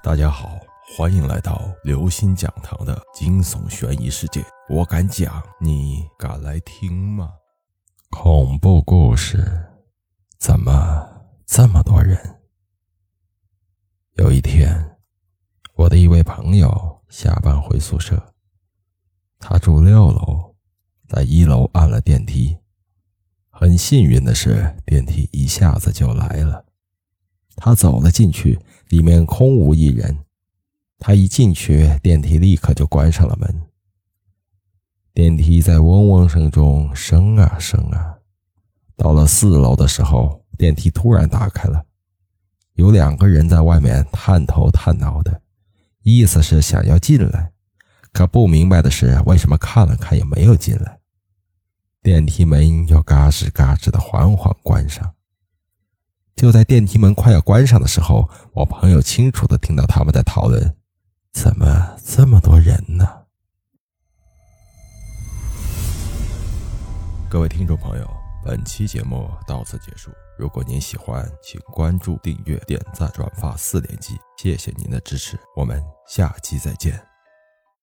大家好，欢迎来到刘星讲堂的惊悚悬疑世界。我敢讲，你敢来听吗？恐怖故事，怎么这么多人？有一天，我的一位朋友下班回宿舍，他住六楼，在一楼按了电梯。很幸运的是，电梯一下子就来了。他走了进去，里面空无一人。他一进去，电梯立刻就关上了门。电梯在嗡嗡声中升啊升啊，到了四楼的时候，电梯突然打开了，有两个人在外面探头探脑的，意思是想要进来，可不明白的是为什么看了看也没有进来。电梯门又嘎吱嘎吱的缓缓关上。就在电梯门快要关上的时候，我朋友清楚的听到他们在讨论：怎么这么多人呢？各位听众朋友，本期节目到此结束。如果您喜欢，请关注、订阅、点赞、转发四连击，谢谢您的支持，我们下期再见。